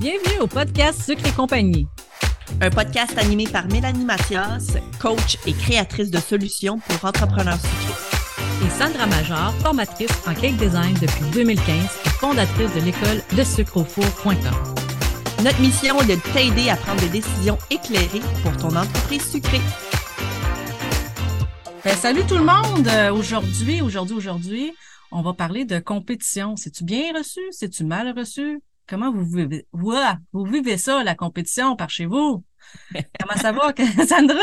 Bienvenue au podcast Sucre et compagnie. Un podcast animé par Mélanie Mathias, coach et créatrice de solutions pour entrepreneurs sucrés. Et Sandra Major, formatrice en cake design depuis 2015 et fondatrice de l'école de sucreaufour.com. Notre mission est de t'aider à prendre des décisions éclairées pour ton entreprise sucrée. Ben, salut tout le monde! Euh, aujourd'hui, aujourd'hui, aujourd'hui, on va parler de compétition. C'est-tu bien reçu? C'est-tu mal reçu? Comment vous vivez, vous vivez ça, la compétition par chez vous? Comment ça va, Sandra?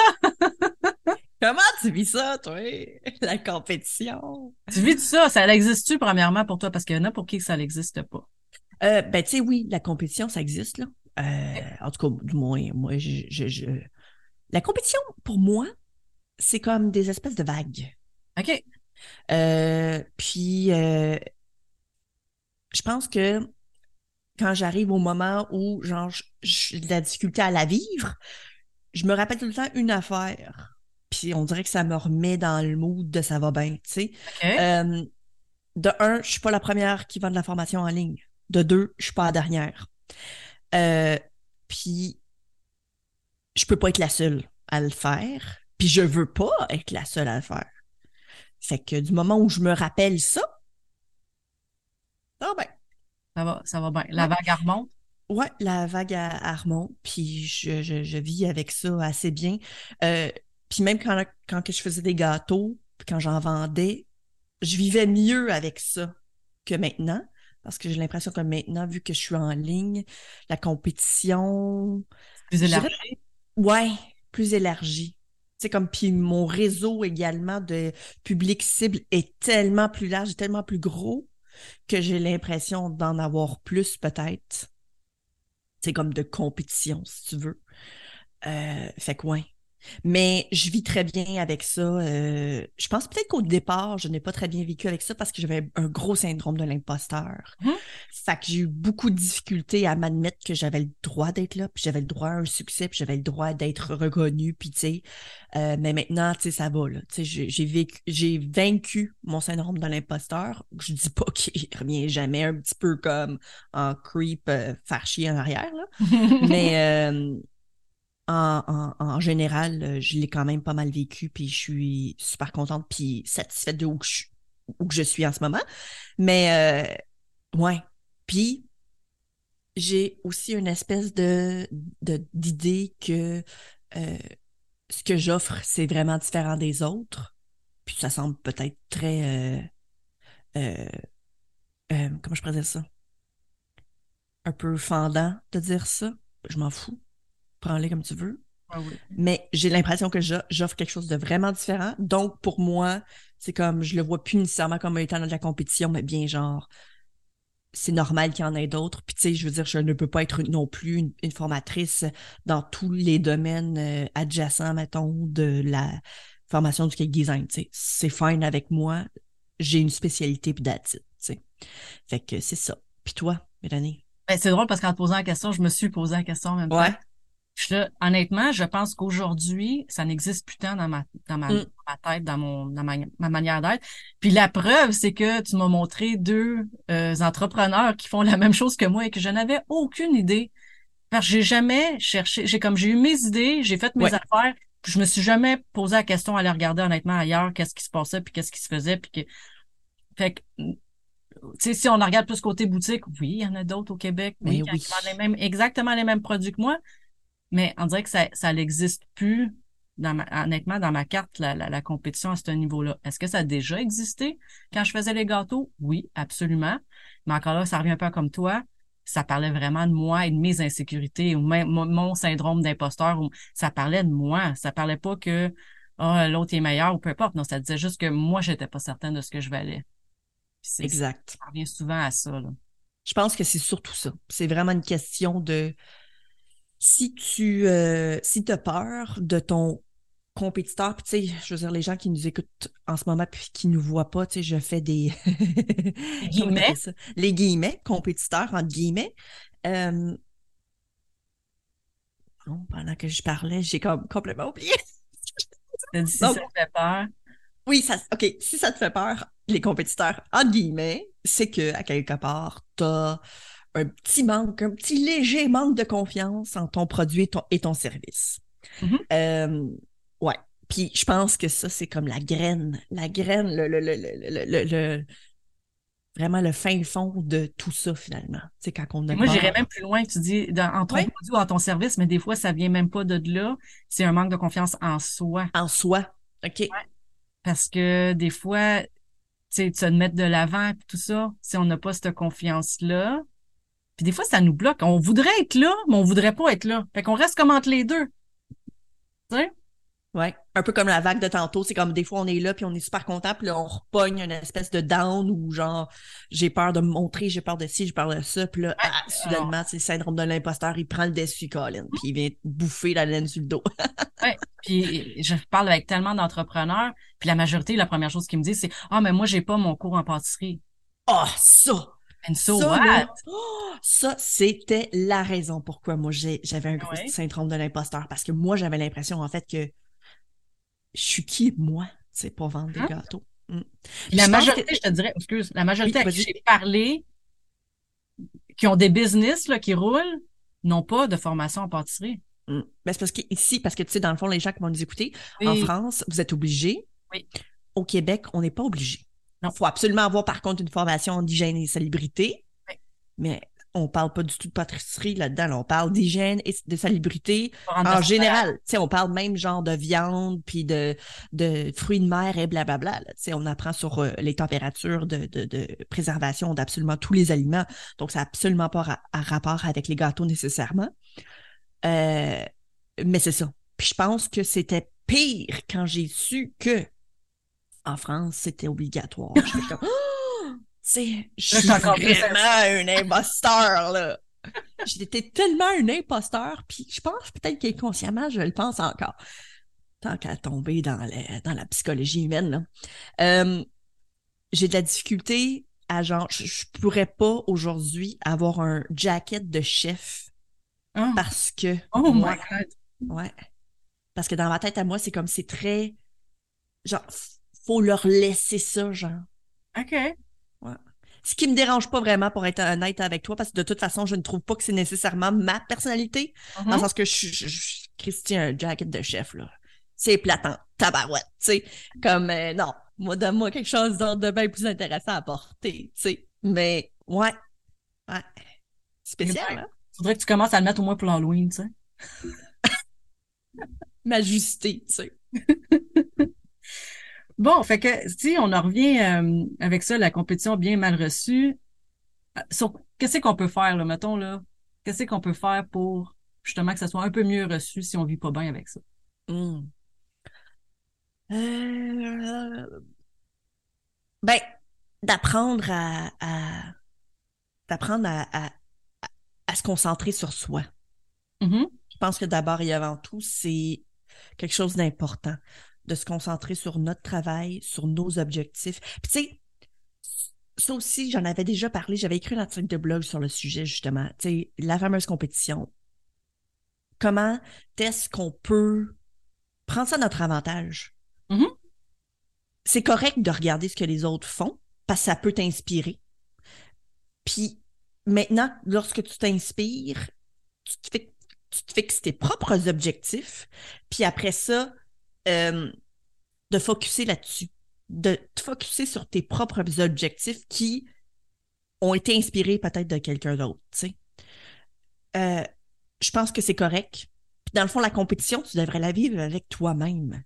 Comment tu vis ça, toi, la compétition? Tu vis ça? Ça existe-tu, premièrement, pour toi? Parce qu'il y en a pour qui ça n'existe pas. Euh, ben, tu sais, oui, la compétition, ça existe, là. Euh, en tout cas, du moins, moi, je, je, La compétition, pour moi, c'est comme des espèces de vagues. OK. Euh, puis, euh, je pense que quand j'arrive au moment où, genre, j'ai de la difficulté à la vivre, je me rappelle tout le temps une affaire. Puis on dirait que ça me remet dans le mood de ça va bien, tu sais. Euh, de un, je suis pas la première qui vend de la formation en ligne. De deux, je suis pas la dernière. Euh, puis je peux pas être la seule à le faire. Puis je veux pas être la seule à le faire. Fait que du moment où je me rappelle ça, ah ben, ça va, ça va bien. La vague remonte? Ouais, la vague à, remonte, puis je, je, vis avec ça assez bien. Euh, puis même quand, quand je faisais des gâteaux, quand j'en vendais, je vivais mieux avec ça que maintenant. Parce que j'ai l'impression que maintenant, vu que je suis en ligne, la compétition. Plus élargie. Ouais, plus élargie. C'est comme puis mon réseau également de public cible est tellement plus large, tellement plus gros que j'ai l'impression d'en avoir plus peut-être. C'est comme de compétition, si tu veux. Euh, fait que mais je vis très bien avec ça. Euh, je pense peut-être qu'au départ, je n'ai pas très bien vécu avec ça parce que j'avais un gros syndrome de l'imposteur. Mmh. Fait que j'ai eu beaucoup de difficultés à m'admettre que j'avais le droit d'être là, puis j'avais le droit à un succès, puis j'avais le droit d'être reconnu, puis tu sais. Euh, mais maintenant, tu sais, ça va, là. Tu sais, j'ai vécu, j'ai vaincu mon syndrome de l'imposteur. Je dis pas qu'il revient jamais un petit peu comme en creep euh, faire chier en arrière, là. mais en, général, euh, je l'ai quand même pas mal vécu, puis je suis super contente, puis satisfaite de où, que je suis en ce moment. Mais, euh, ouais. Puis, j'ai aussi une espèce de d'idée que euh, ce que j'offre, c'est vraiment différent des autres. Puis ça semble peut-être très... comment je pourrais ça? Un peu fendant de dire ça. Je m'en fous prends-les comme tu veux. Ah Mais j'ai l'impression que j'offre quelque chose de vraiment différent. Donc, pour moi, c'est comme, je le vois plus nécessairement comme étant dans de la compétition, mais bien genre, c'est normal qu'il y en ait d'autres. Puis, tu sais, je veux dire, je ne peux pas être non plus une, formatrice dans tous les domaines euh, adjacents, mettons, de la formation du cake design. Tu sais, c'est fine avec moi. J'ai une spécialité, puis d'attitude, tu sais. Fait que c'est ça. Puis toi, Mélanie? Ben, c'est drôle parce qu'en te posant la question, je me suis posé la question en même temps. Ouais honnêtement, je pense qu'aujourd'hui, ça n'existe plus tant dans ma, dans ma, mm. tête, dans mon, dans ma, manière d'être. Puis la preuve, c'est que tu m'as montré deux euh, entrepreneurs qui font la même chose que moi et que je n'avais aucune idée. Parce que j'ai jamais cherché, j'ai comme j'ai eu mes idées, j'ai fait mes affaires, puis je me suis jamais posé la question à aller regarder honnêtement ailleurs, qu'est-ce qui se passait, puis qu'est-ce qui se faisait, puis que. Fait que tu sais, si on regarde plus côté boutique, oui, il y en a d'autres au Québec, oui, qui vendent les mêmes, exactement les mêmes produits que moi, mais on dirait que ça, ça n'existe plus, dans ma, honnêtement, dans ma carte, la, la, compétition à ce niveau-là. Est-ce que ça a déjà existé quand je faisais les gâteaux? Oui, absolument. Mais encore là, ça revient un peu comme toi. Ça parlait vraiment de moi et de mes insécurités ou même mon syndrome d'imposteur. Ça parlait de moi. Ça parlait pas que oh, l'autre est meilleur ou peu importe. Non, ça disait juste que moi, j'étais pas certaine de ce que je valais. Exact. Ça revient souvent à ça. Là. Je pense que c'est surtout ça. C'est vraiment une question de si tu euh, si as peur de ton compétiteur, puis tu sais, je veux dire, les gens qui nous écoutent en ce moment puis qui nous voient pas, tu sais, je fais des guillemets. les guillemets, compétiteurs, entre guillemets. Euh... pendant que je parlais, j'ai comme complètement oublié. si ça te fait peur. Oui, ça, OK, si ça te fait peur, les compétiteurs, entre guillemets, c'est que à quelque part, tu as un petit manque, un petit léger manque de confiance en ton produit et ton, et ton service. Euh, ouais. Puis je pense que ça, c'est comme la graine, la graine, le, le, le, le, le- le- vraiment le fin fond de tout ça, finalement. C'est quand on a Moi, j'irais même plus loin. Tu dis, dans, en ton produit ou en ton service, mais des fois, ça vient même pas de là. C'est un manque de confiance en soi. en soi. OK. Parce que des fois, tu sais, tu te mettre de l'avant et tout ça, si on n'a pas cette confiance-là. Puis des fois, ça nous bloque. On voudrait être là, mais on voudrait pas être là. Fait qu'on reste comme entre les deux. Tu sais? Ouais. Un peu comme la vague de tantôt. C'est comme des fois, on est là, puis on est super content, puis là, on repogne une espèce de down ou genre, j'ai peur de me montrer, j'ai peur de ci, j'ai peur de ça, puis là, ah, soudainement, c'est le syndrome de l'imposteur, il prend le dessus, Colin, puis il vient bouffer la laine sur le dos. Puis je parle avec tellement d'entrepreneurs, puis la majorité, la première chose qu'ils me disent, c'est Ah, mais moi, j'ai pas mon cours en pâtisserie. Ah, ça! And so ça, what? oh, ça, c'était la raison pourquoi moi j'avais un gros Ouais. syndrome de l'imposteur. Parce que moi, j'avais l'impression, en fait, que je suis qui, moi, tu sais, pour vendre des Hein? gâteaux. Mm. La Je majorité, que- je te dirais, excuse, la majorité Oui, à qui j'ai parlé, qui ont des business là, qui roulent, n'ont pas de formation en pâtisserie. Mm. Ben, c'est parce que ici, parce que tu sais, dans le fond, les gens qui vont nous écouter, en. France, vous êtes obligés. Oui. Au Québec, on n'est pas obligé. Non. Il faut absolument avoir, par contre, une formation d'hygiène et salubrité. Oui. Mais on parle pas du tout de pâtisserie là-dedans. là. On parle d'hygiène et de salubrité en général. Tu sais, on parle même genre de viande, puis de, de fruits de mer et blablabla. sais, on apprend sur euh, les températures de, de, de préservation d'absolument tous les aliments. Donc, ça n'a absolument pas ra- à rapport avec les gâteaux nécessairement. Euh, mais c'est ça. Puis je pense que c'était pire quand j'ai su que en France, c'était obligatoire. J'étais comme, Oh! tu sais, je suis vraiment un imposteur, là. J'étais tellement un imposteur, puis je pense peut-être qu'inconsciemment, je le pense encore. Tant qu'à tomber dans la, dans la psychologie humaine, là. Euh, j'ai de la difficulté à genre, je, je pourrais pas aujourd'hui avoir un jacket de chef Ah. parce que Oh moi, my God. Ouais. Parce que dans ma tête à moi, c'est comme c'est très. Genre, faut leur laisser ça, genre. OK. Ce qui me dérange pas vraiment pour être honnête avec toi, parce que de toute façon, je ne trouve pas que c'est nécessairement ma personnalité. Dans le Mhm. sens que je suis Christian jacket de chef, là. C'est platant, tabarouette, tu sais. Comme, euh, non, moi, donne-moi quelque chose d'autre de bien plus intéressant à porter, tu sais. Mais, ouais. Ouais. Spécial, hein? Faudrait que tu commences à le mettre au moins pour l'Halloween, tu sais. M'ajuster, tu sais. Bon, fait que si on en revient euh, avec ça, la compétition bien mal reçue, euh, sur qu'est-ce qu'on peut faire, là, mettons, là? Qu'est-ce qu'on peut faire pour justement que ça soit un peu mieux reçu si on vit pas bien avec ça? Hmm. Euh, Ben, d'apprendre à, à- d'apprendre à, à, à- se concentrer sur soi. Mhm. Je pense que d'abord et avant tout, c'est quelque chose d'important de se concentrer sur notre travail, sur nos objectifs. Puis tu sais, ça aussi, j'en avais déjà parlé, j'avais écrit un article de blog sur le sujet, justement. Tu sais, la fameuse compétition. Comment est-ce qu'on peut prendre ça à notre avantage? Mhm. C'est correct de regarder ce que les autres font, parce que ça peut t'inspirer. Puis maintenant, lorsque tu t'inspires, tu te fixes tes propres objectifs, puis après ça, euh, de focuser là-dessus, de te focuser sur tes propres objectifs qui ont été inspirés peut-être de quelqu'un d'autre. Euh, je pense que c'est correct. Puis dans le fond, la compétition, tu devrais la vivre avec toi-même.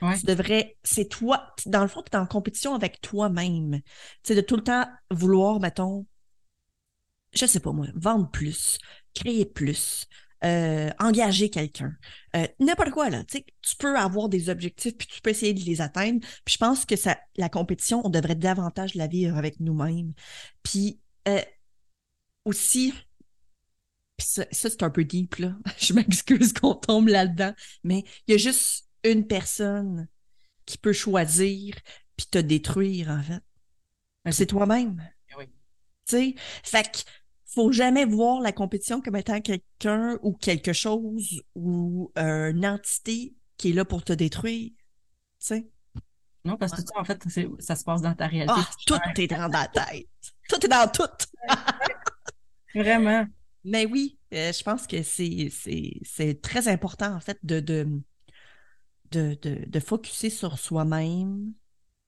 Ouais. Tu devrais, c'est toi, dans le fond, tu es en compétition avec toi-même. Tu sais, de tout le temps vouloir, mettons, je sais pas moi, vendre plus, créer plus, euh, engager quelqu'un, euh, n'importe quoi, là. Tu peux avoir des objectifs, puis tu peux essayer de les atteindre. Puis je pense que ça, la compétition, on devrait davantage la vivre avec nous-mêmes. Puis euh, aussi, puis ça, ça, c'est un peu deep, là. Je m'excuse qu'on tombe là-dedans, mais il y a juste une personne qui peut choisir puis te détruire, en fait. C'est toi-même. Oui. Tu sais, fait que faut jamais voir la compétition comme étant quelqu'un ou quelque chose ou euh, une entité qui est là pour te détruire. Tu sais. Non, parce que ça, en fait, ça se passe dans ta réalité. Ah, tout est dans la tête. Tout est dans tout. Vraiment. Mais oui, euh, je pense que c'est très important, en fait, de, de, de, de, de focuser sur soi-même,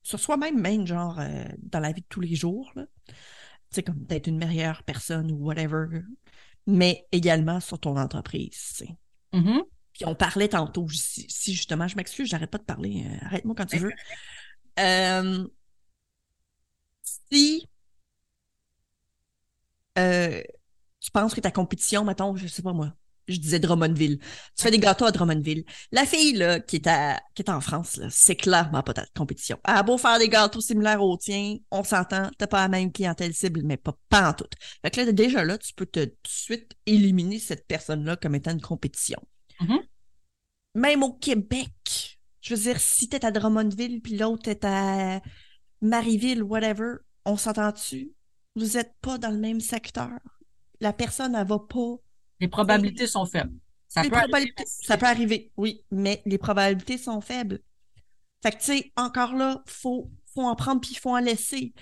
sur soi-même même, genre, euh, dans la vie de tous les jours, là. Sais, comme d'être une meilleure personne ou whatever, mais également sur ton entreprise, tu sais. Mm-hmm. Puis on parlait tantôt, si, justement, je m'excuse, j'arrête pas de parler, euh, arrête-moi quand tu veux. Euh, si euh, tu penses que ta compétition, mettons, je sais pas moi, je disais Drummondville. Tu fais des gâteaux à Drummondville. La fille là, qui, est à, qui est en France, c'est clairement pas ta compétition. Elle a beau faire des gâteaux similaires aux tiens, on s'entend, t'as pas la même clientèle cible, mais pas, pas en tout. Fait que là, déjà là, tu peux te tout de suite éliminer cette personne-là comme étant une compétition. Mm-hmm. Même au Québec, je veux dire, si t'es à Drummondville puis l'autre est à Marieville, whatever, on s'entend-tu? Vous êtes pas dans le même secteur. La personne, elle va pas. Les probabilités sont faibles. Ça, peut arriver, ça peut arriver, oui, mais les probabilités sont faibles. Fait que, tu sais, encore là, faut, faut en prendre puis il faut en laisser.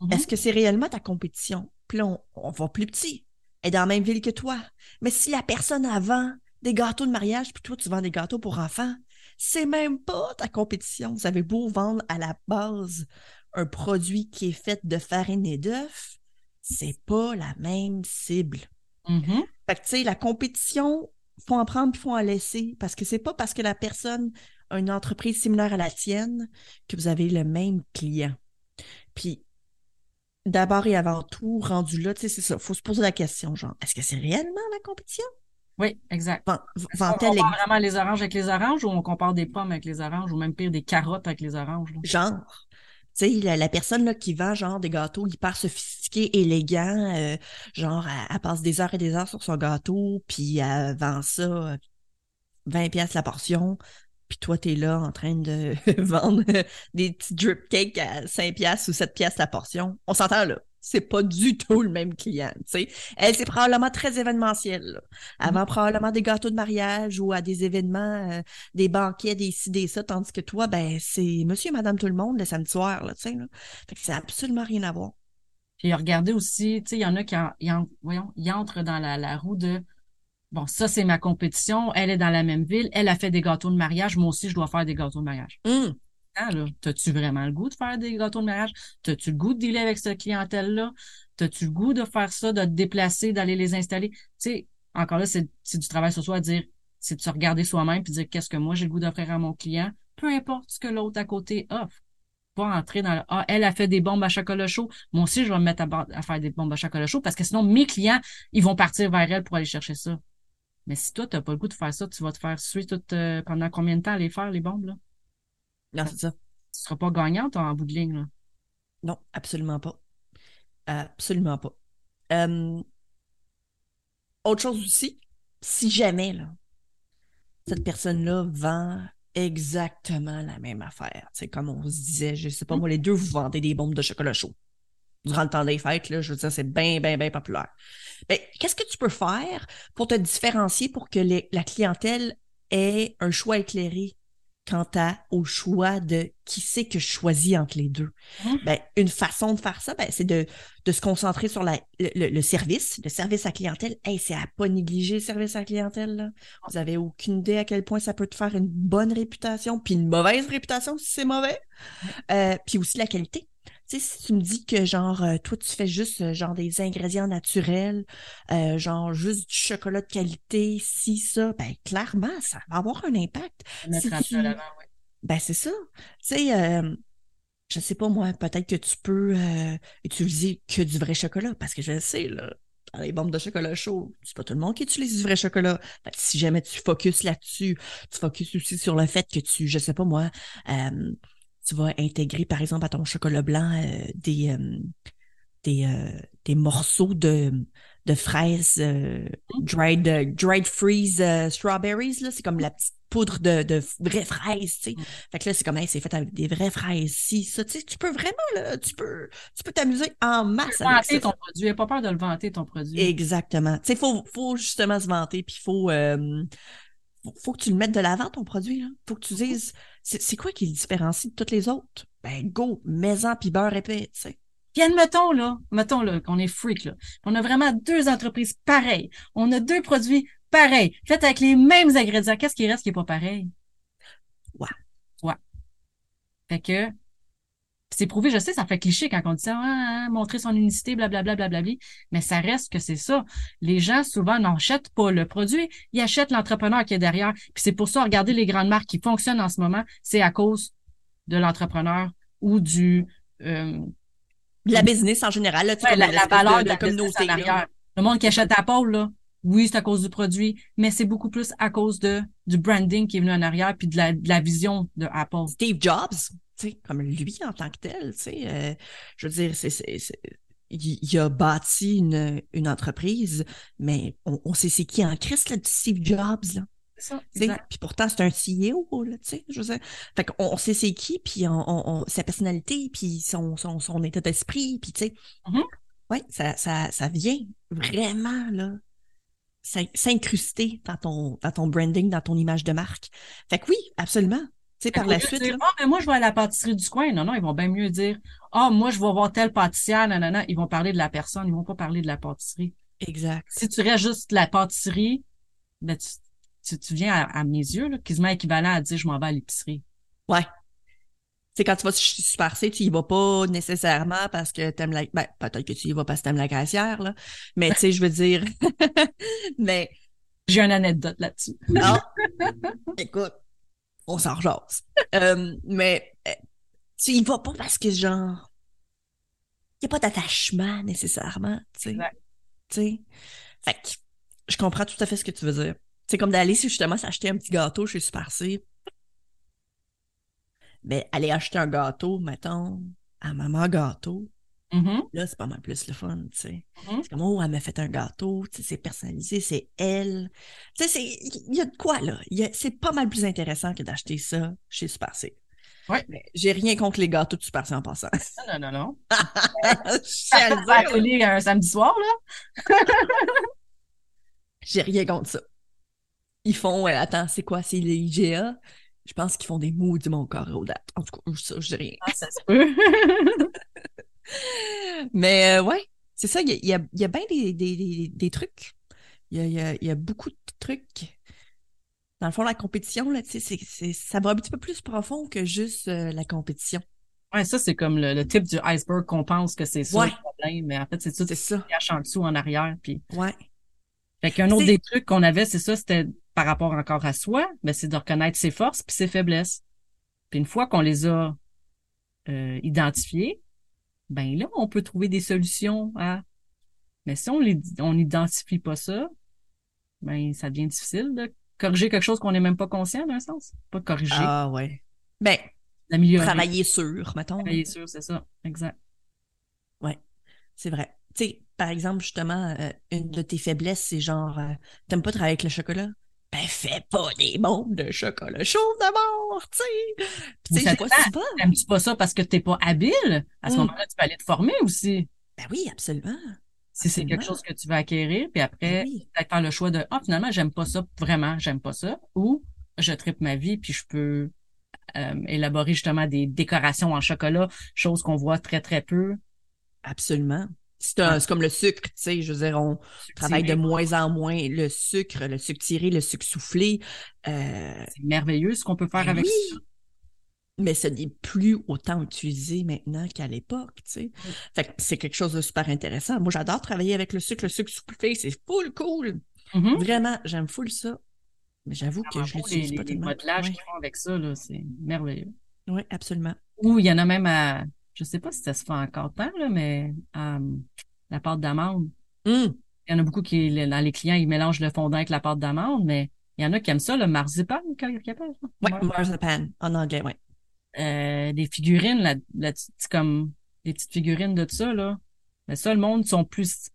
Mm-hmm. Est-ce que c'est réellement ta compétition? Puis là, on, va plus petit. Elle est dans la même ville que toi. Mais si la personne avant des gâteaux de mariage, puis toi, tu vends des gâteaux pour enfants, c'est même pas ta compétition. Vous avez beau vendre à la base un produit qui est fait de farine et d'œufs, c'est pas la même cible. Mm-hmm. Fait que, tu sais, la compétition, faut en prendre puis faut en laisser parce que c'est pas parce que la personne a une entreprise similaire à la tienne que vous avez le même client. Puis, d'abord et avant tout, rendu là, tu sais, c'est ça, faut se poser la question, genre, est-ce que c'est réellement la compétition? Oui, exact. on compare vraiment les oranges avec les oranges ou on compare des pommes avec les oranges ou même pire des carottes avec les oranges? Genre. Tu sais, la, personne là, qui vend genre des gâteaux hyper sophistiqués, élégants, euh, genre, elle, passe des heures et des heures sur son gâteau, puis elle vend ça 20 pièces la portion, puis toi, tu es là en train de vendre des petits drip cakes à 5 pièces ou 7 pièces la portion. On s'entend là c'est pas du tout le même client. Elle, c'est probablement très événementiel. Avant mm-hmm. probablement des gâteaux de mariage ou à des événements, euh, des banquets, des ci, des ça, tandis que toi, ben, c'est monsieur et madame tout le monde le samedi soir. Là, sais, là. Fait que c'est absolument rien à voir. Puis regardez aussi, tu sais, il y en a qui voyons, entrent dans la, la roue de bon, ça, c'est ma compétition, elle est dans la même ville, elle a fait des gâteaux de mariage, moi aussi, je dois faire des gâteaux de mariage. T'as-tu vraiment le goût de faire des gâteaux de mariage? T'as-tu le goût de dealer avec cette clientèle-là? T'as-tu le goût de faire ça, de te déplacer, d'aller les installer? Tu sais, encore là, c'est du travail sur soi dire, c'est de se regarder soi-même puis dire qu'est-ce que moi j'ai le goût d'offrir à mon client, peu importe ce que l'autre à côté offre. Pas entrer dans le Ah, elle a fait des bombes à chocolat chaud. Moi aussi, je vais me mettre à, faire des bombes à chocolat chaud parce que sinon, mes clients, ils vont partir vers elle pour aller chercher ça. Mais si toi, tu n'as pas le goût de faire ça, tu vas te faire suivre tout, euh, pendant combien de temps aller faire les bombes, là? Non, c'est ça. Tu seras pas gagnante en bout de ligne, là. Non, absolument pas. Absolument pas. Euh, autre chose aussi, si jamais, là, cette personne-là vend exactement la même affaire. C'est comme on se disait, je sais pas moi, les deux, vous vendez des bombes de chocolat chaud. Durant le temps des fêtes, là, je veux dire, c'est bien, bien, bien populaire. Ben, qu'est-ce que tu peux faire pour te différencier pour que la clientèle ait un choix éclairé? Quant à, au choix de qui c'est que je choisis entre les deux. Hein? Ben, une façon de faire ça, ben, c'est de, de se concentrer sur la, le, service, le service à clientèle. Hey, c'est à pas négliger le service à clientèle. Là. Vous avez aucune idée à quel point ça peut te faire une bonne réputation, puis une mauvaise réputation si c'est mauvais. Euh, puis aussi la qualité. Sais, si tu me dis que genre euh, toi tu fais juste euh, genre des ingrédients naturels, euh, genre juste du chocolat de qualité, si ça, ben clairement ça va avoir un impact. Ben c'est ça. Tu sais, je sais pas moi, peut-être que tu peux utiliser que du vrai chocolat parce que je le sais là. Dans les bombes de chocolat chaud, c'est pas tout le monde qui utilise du vrai chocolat. si jamais tu focuses là-dessus, tu focuses aussi sur le fait que tu, je sais pas moi, tu vas intégrer, par exemple, à ton chocolat blanc euh, des, euh, des, euh, des morceaux de, de fraises mmh. dried, dried freeze strawberries. Là. C'est comme la petite poudre de, de vraies fraises. Tu sais. Mmh. Fait que là, c'est comme c'est fait avec des vraies fraises. Si, ça, tu, sais, tu peux vraiment, là, tu peux tu peux t'amuser en masse. Tu vanter ton produit. Pas peur de le vanter, ton produit. Exactement. Tu sais, il faut, faut justement se vanter, puis il faut faut que tu le mettes de l'avant, ton produit. Là. faut que tu dises, c'est quoi qui le différencie de toutes les autres? Ben, go, maison puis beurre épais, tu sais. Puis admettons, là, mettons là, qu'on est freak, là. On a vraiment deux entreprises pareilles. On a deux produits pareils, faits avec les mêmes ingrédients. Qu'est-ce qui reste qui est pas pareil? Ouais. Ouais. Fait que c'est prouvé, je sais, ça fait cliché quand on dit ça, ah, ah, montrer son unicité, blablabla, blablabla, mais ça reste que c'est ça. Les gens, souvent, n'achètent pas le produit, ils achètent l'entrepreneur qui est derrière. Puis c'est pour ça, regardez les grandes marques qui fonctionnent en ce moment, c'est à cause de l'entrepreneur ou du... Euh, la business en général, là, la, valeur de, la communauté. Le monde qui achète Apple, là, oui, c'est à cause du produit, mais c'est beaucoup plus à cause de du branding qui est venu en arrière puis de la, de la vision de Apple. Steve Jobs, comme lui en tant que tel, euh, je veux dire, c'est, il, a bâti une, une entreprise, mais on, sait c'est qui en Christ, là, Steve Jobs, là. Puis pourtant, c'est un CEO, là, tu sais, je veux dire. Fait qu'on on sait c'est qui, puis on, sa personnalité, puis son, son, son état d'esprit, puis tu sais. Mm-hmm. Oui, ça, ça, ça vient vraiment, là, s'incruster dans ton, dans ton branding, dans ton image de marque. Fait que oui, absolument par la suite. Ah, mais moi, je vais à la pâtisserie du coin. Non, non, ils vont bien mieux dire Ah, moi, je vais voir telle pâtissière. Non, non, non. Ils vont parler de la personne. Ils vont pas parler de la pâtisserie. Exact. Si tu restes juste la pâtisserie, ben, tu, tu, viens à, mes yeux, là, quasiment équivalent à dire je m'en vais à l'épicerie. Ouais. C'est quand tu vas Super C, tu y vas pas nécessairement parce que t'aimes la. Ben, peut-être que tu y vas parce que t'aimes la caissière, là. Mais tu sais, je veux dire. mais. J'ai une anecdote là-dessus. Non. Écoute, on s'en rejase. euh, mais euh, tu y vas pas parce que genre il n'y a pas d'attachement nécessairement, tu sais. Tu sais. Fait que je comprends tout à fait ce que tu veux dire. C'est comme d'aller justement s'acheter un petit gâteau chez Super C. Mais aller acheter un gâteau, mettons, à maman gâteau, Mm-hmm. Là, c'est pas mal plus le fun, tu sais. Mm-hmm. C'est comme, oh, elle m'a fait un gâteau, tu sais, c'est personnalisé, c'est elle. Tu sais, il y a de quoi, là? C'est pas mal plus intéressant que d'acheter ça chez Super C. Ouais. J'ai rien contre les gâteaux de Super C en passant. Non, non, non, non. Je un samedi soir, là. J'ai rien contre ça. Ils font, euh, attends, c'est quoi, c'est les IGA? Je pense qu'ils font des mots du mon corps aux dates. En tout cas, ça, je dis rien. Ah, ça se peut. Mais euh, ouais, c'est ça, il y a, y a, bien des, des, des, trucs. Il y a, y a, beaucoup de trucs. Dans le fond, la compétition, là, c'est, c'est, ça va un petit peu plus profond que juste euh, la compétition. Ouais, ça, c'est comme le, type du iceberg qu'on pense que c'est ça le problème, mais en fait, c'est tout c'est ça. cache en dessous, en arrière. Puis... Ouais. Fait qu'un autre des trucs qu'on avait, c'est ça, c'était par rapport encore à soi, mais c'est de reconnaître ses forces puis ses faiblesses. Puis une fois qu'on les a euh, identifiées, ben là, on peut trouver des solutions à. Mais si on n'identifie pas ça, ben ça devient difficile de corriger quelque chose qu'on n'est même pas conscient d'un sens. Pas corriger. Ah ouais. Ben, travailler sur, mettons. Travailler sur, c'est ça, exact. Ouais, c'est vrai. Tu sais, par exemple, justement, euh, une de tes faiblesses, c'est genre, euh, t'aimes pas travailler avec le chocolat? Ben fais pas des bombes de chocolat chaud d'abord, tu sais. Tu sais, pas si T'aimes-tu pas ça parce que t'es pas habile? À ce mm. moment-là, tu peux aller te former aussi. Ben oui, absolument. Si c'est quelque chose que tu veux acquérir, puis après, ben peut-être faire le choix de Ah, finalement, j'aime pas ça, vraiment, j'aime pas ça. Ou je tripe ma vie, puis je peux euh, élaborer justement des décorations en chocolat, chose qu'on voit très, très peu. Absolument. C'est comme le sucre, tu sais, je veux dire, on travaille de moins en moins le sucre, le sucre tiré, le sucre soufflé. Euh, c'est merveilleux ce qu'on peut faire ben avec ça. Mais ce n'est plus autant utilisé maintenant qu'à l'époque, tu sais. Fait que c'est quelque chose de super intéressant. Moi, j'adore travailler avec le sucre, le sucre soufflé, c'est full cool. Mm-hmm. Vraiment, j'aime full ça. Mais j'avoue que je l'utilise pas tellement. Les modelages qu'ils font avec ça, là, c'est merveilleux. Oui, absolument. Ou il y en a même à je sais pas si ça se fait encore tant, là, mais euh, la pâte d'amande. Hmm. Il y en a beaucoup qui, dans les clients, ils mélangent le fondant avec la pâte d'amande, mais il y en a qui aiment ça, le marzipan, quand ils appellent ça. Oui, marzipan, en anglais, oui. Euh, des figurines, là, là comme des petites figurines de ça, là. Mais ça, le monde sont plus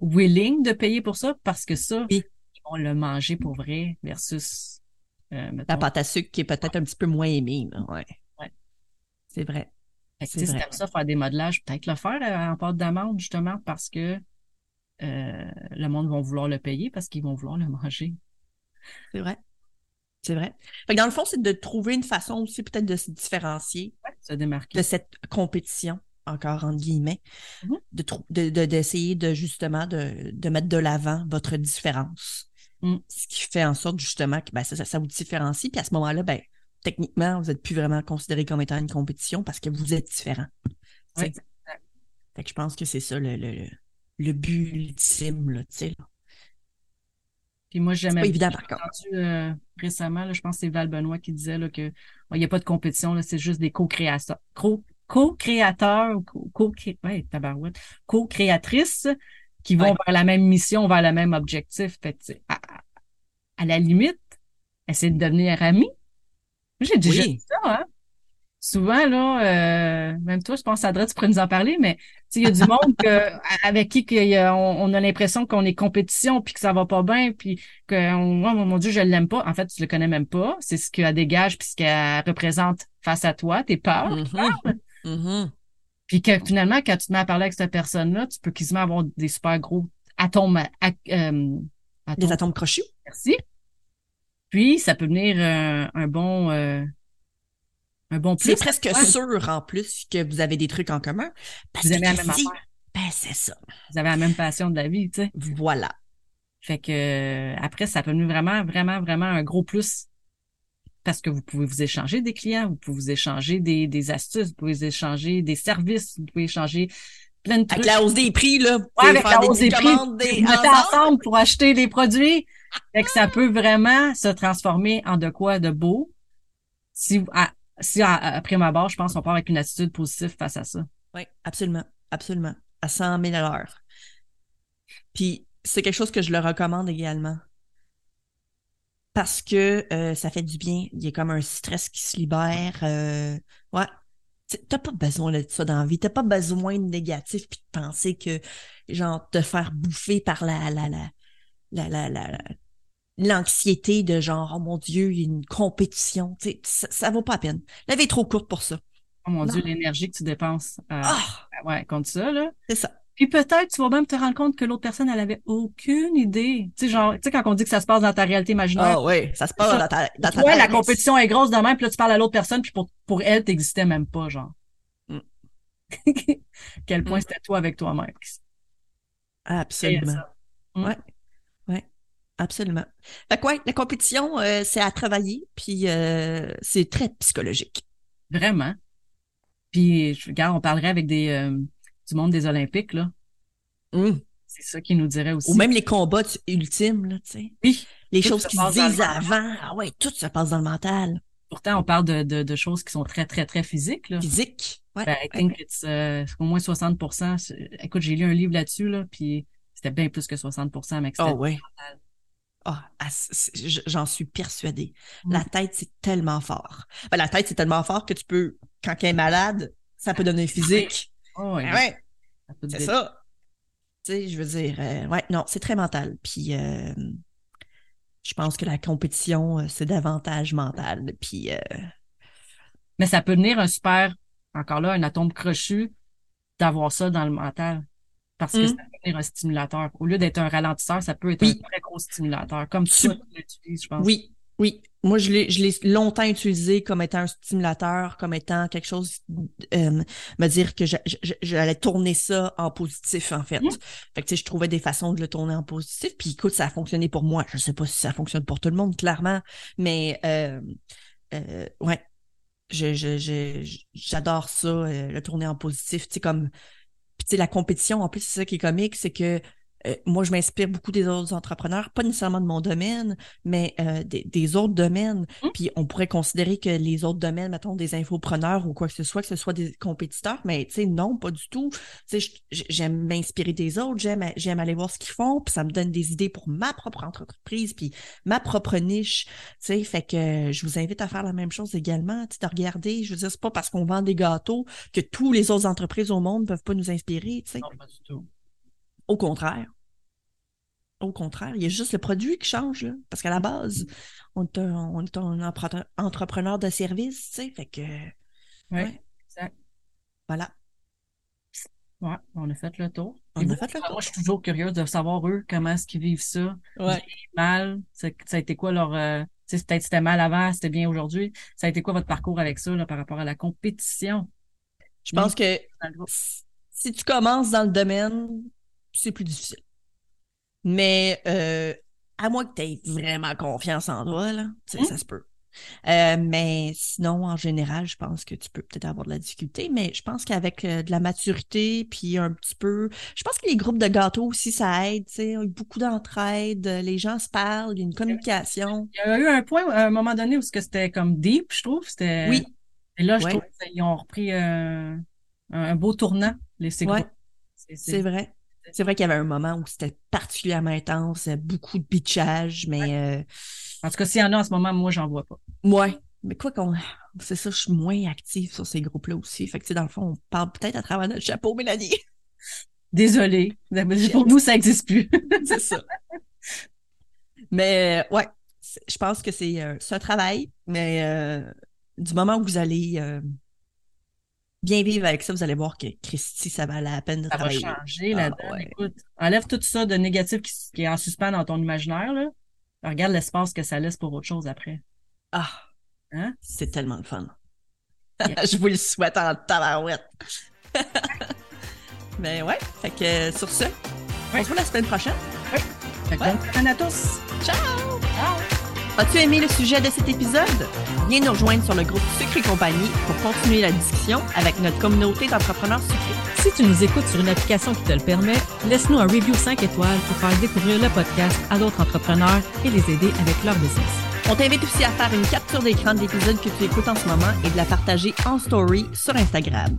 willing de payer pour ça parce que ça, ils vont le manger pour vrai versus euh, la pâte à sucre qui est peut-être un petit peu moins aimée. Ouais. ouais. C'est vrai. Si t'aimes ça, faire des modelages, peut-être le faire euh, en pâte d'amande, justement, parce que euh, le monde va vouloir le payer parce qu'ils vont vouloir le manger. C'est vrai. C'est vrai. Fait que dans le fond, c'est de trouver une façon aussi peut-être de se différencier se démarquer. de cette compétition encore entre guillemets, mm-hmm. de, d'essayer de, justement de, de mettre de l'avant votre différence. Mm. Ce qui fait en sorte justement que ben, ça, ça, vous différencie. Puis à ce moment-là, ben, techniquement, vous n'êtes plus vraiment considéré comme étant une compétition parce que vous êtes différent. Fait que je pense que c'est ça le, le, le but ultime, là, tu sais. Puis moi, j'ai jamais évident, par entendu euh, récemment, là, je pense que c'est Val Benoît qui disait là, que il n'y a pas de compétition, c'est juste des co-créateurs. Co-créateurs, co-créatrices qui vont vers la même mission, vers le même objectif. Fait, à, à, la limite, essayer de devenir amis. J'ai déjà dit ça, hein? souvent, là, euh, même toi, je pense, Adrien, tu pourrais nous en parler, mais il y a du monde que, avec qui on, a l'impression qu'on est compétition, puis que ça va pas bien, puis que, oh, mon Dieu, je l'aime pas. En fait, tu le connais même pas. C'est ce qu'elle dégage, puis ce qu'elle représente face à toi, tes peurs. Mm-hmm. Mm-hmm. Puis que finalement, quand tu te mets à parler avec cette personne-là, tu peux quasiment avoir des super gros atomes. Euh, atomes des atomes crochus. Merci. Puis, ça peut venir euh, un bon un bon C'est presque sûr en plus que vous avez des trucs en commun. Parce vous avez la même affaire. Ben, c'est ça. Vous avez la même passion de la vie, tu sais. Voilà. Fait que euh, après, ça peut devenir vraiment, vraiment, vraiment un gros plus. Parce que vous pouvez vous échanger des clients, vous pouvez vous échanger des, des astuces, vous pouvez vous échanger des services, vous pouvez échanger plein de trucs. Avec la hausse des prix, là. Ouais, avec la hausse des prix. Des... Vous ensemble pour acheter des produits. Fait que ça peut vraiment se transformer en de quoi de beau. Si, à, si après ma barre, je pense qu'on part avec une attitude positive face à ça. Oui, absolument. Absolument. À 100 000 à l'heure. Puis c'est quelque chose que je le recommande également. Parce que euh, ça fait du bien. Il y a comme un stress qui se libère. Euh, ouais. T'as pas besoin de ça dans la vie. T'as pas besoin de négatif puis de penser que, genre, te faire bouffer par la, la, la, la, la, la l'anxiété de genre, oh mon Dieu, il y a une compétition. Ça, ça vaut pas la peine. La vie est trop courte pour ça. Oh mon Dieu, l'énergie que tu dépenses euh, ah! ouais, contre ça, là. C'est ça. Puis peut-être tu vas même te rendre compte que l'autre personne, elle avait aucune idée. Tu sais, genre, tu sais, quand on dit que ça se passe dans ta réalité imaginaire. Ah oui, ça se passe dans ta, dans ta Ouais, la compétition est grosse de même, puis là, tu parles à l'autre personne, puis pour, pour elle, t'existais même pas, genre. Mm. Quel point mm. c'était toi avec toi-même. Absolument. Mm. Ouais. Absolument. Fait quoi, la compétition, euh, c'est à travailler, puis euh, c'est très psychologique. Vraiment. Puis, je regarde, on parlerait avec des euh, du monde des Olympiques, là. Hum. C'est ça qui nous dirait aussi. Ou même les combats ultimes, là, tu sais. Oui. Les choses qui se disent avant. Ah ouais, tout se passe dans le mental. Pourtant, on parle de, de, de choses qui sont très, très, très physiques, là. Physiques. Ouais. Ben, I think it's au moins 60 Écoute, j'ai lu un livre là-dessus, là, puis c'était bien plus que 60% mais Oh, ouais. Ah, j'en suis persuadée. La tête, c'est tellement fort. Ben, la tête, c'est tellement fort que tu peux, quand elle est malade, ça peut donner physique. Oh, ouais. Ben c'est ça. Tu sais, je veux dire, euh, ouais, non, c'est très mental. Puis, euh, je pense que la compétition, euh, c'est davantage mental. Puis, Mais ça peut devenir un super, encore là, un atome crochu d'avoir ça dans le mental parce que mm. ça un stimulateur. Au lieu d'être un ralentisseur, ça peut être un très gros stimulateur, comme tu l'utilises, je pense. Oui, oui. Moi, je l'ai, je longtemps utilisé comme étant un stimulateur, comme étant quelque chose, euh, me dire que j'allais tourner ça en positif, en fait. Mm. Fait que, tu sais, je trouvais des façons de le tourner en positif. Puis, écoute, ça a fonctionné pour moi. Je sais pas si ça fonctionne pour tout le monde, clairement. Mais, euh, euh, ouais. Je, je, j'adore ça, euh, le tourner en positif. Tu sais, comme puis la compétition, en plus, c'est ça qui est comique, c'est que euh, moi, je m'inspire beaucoup des autres entrepreneurs, pas nécessairement de mon domaine, mais euh, des, autres domaines. Mmh. Puis on pourrait considérer que les autres domaines, mettons des infopreneurs ou quoi que ce soit, que ce soit des compétiteurs, mais tu sais, non, pas du tout. Tu sais, j'aime m'inspirer des autres, j'aime j'aime aller voir ce qu'ils font, puis ça me donne des idées pour ma propre entreprise, puis ma propre niche. Tu sais, fait que je vous invite à faire la même chose également, tu sais, de regarder. Je veux dire, c'est pas parce qu'on vend des gâteaux que tous les autres entreprises au monde peuvent pas nous inspirer, tu sais. Non, pas du tout. Au contraire. Au contraire, il y a juste le produit qui change, là, parce qu'à la base, on est un, entrepreneur de service, tu sais, fait que... Oui, ouais. exact. Voilà. Ouais, on a fait le tour. On a fait le tour. Moi, je suis toujours curieuse de savoir, eux, comment est-ce qu'ils vivent ça? Ouais. mal, ça, a été quoi leur... Euh, peut-être c'était mal avant, c'était bien aujourd'hui. Ça a été quoi votre parcours avec ça, là, par rapport à la compétition? Je pense que si tu commences dans le domaine, c'est plus difficile. Mais euh, à moins que tu aies vraiment confiance en toi, là, ça se peut. Euh, mais sinon, en général, je pense que tu peux peut-être avoir de la difficulté, mais je pense qu'avec euh, de la maturité, puis un petit peu, je pense que les groupes de gâteaux aussi, ça aide, tu sais, il y a beaucoup d'entraide, les gens se parlent, il y a une communication. Il y a eu un point, à un moment donné, où c'était comme deep, je trouve, c'était... Oui. Et là, je trouve qu'ils ont repris euh, un beau tournant, les ces ouais. C'est vrai. C'est vrai qu'il y avait un moment où c'était particulièrement intense, beaucoup de bitchage, mais... En tout cas, s'il y en a en ce moment, moi, j'en vois pas. Ouais. Mais quoi qu'on. C'est ça, je suis moins active sur ces groupes-là aussi. Fait que, tu sais, dans le fond, on parle peut-être à travers notre chapeau, Mélanie. Désolée. Pour nous, ça n'existe plus. c'est ça. Mais, ouais. Je pense que c'est euh, un travail, mais euh, du moment où vous allez euh, bien vivre avec ça, vous allez voir que Christy, ça valait la peine de travailler. Ça va changer là-dedans. Ah, Écoute, enlève tout ça de négatif qui, qui, est en suspens dans ton imaginaire, là regarde l'espace que ça laisse pour autre chose après. Ah! Hein? C'est tellement le fun. Je vous le souhaite en tabarouette. Mais ouais, fait que sur ce, on se voit la semaine prochaine. Fait que à tous. Ciao! Ciao! As-tu aimé le sujet de cet épisode? Viens nous rejoindre sur le groupe Sucre et compagnie pour continuer la discussion avec notre communauté d'entrepreneurs sucrés. Si tu nous écoutes sur une application qui te le permet, laisse-nous un review 5 étoiles pour faire découvrir le podcast à d'autres entrepreneurs et les aider avec leur business. On t'invite aussi à faire une capture d'écran de l'épisode que tu écoutes en ce moment et de la partager en story sur Instagram.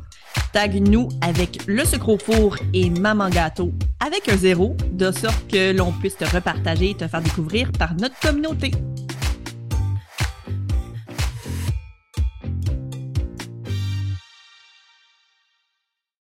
Tag-nous avec le sucre au four et Maman Gâteau avec un zéro, de sorte que l'on puisse te repartager et te faire découvrir par notre communauté.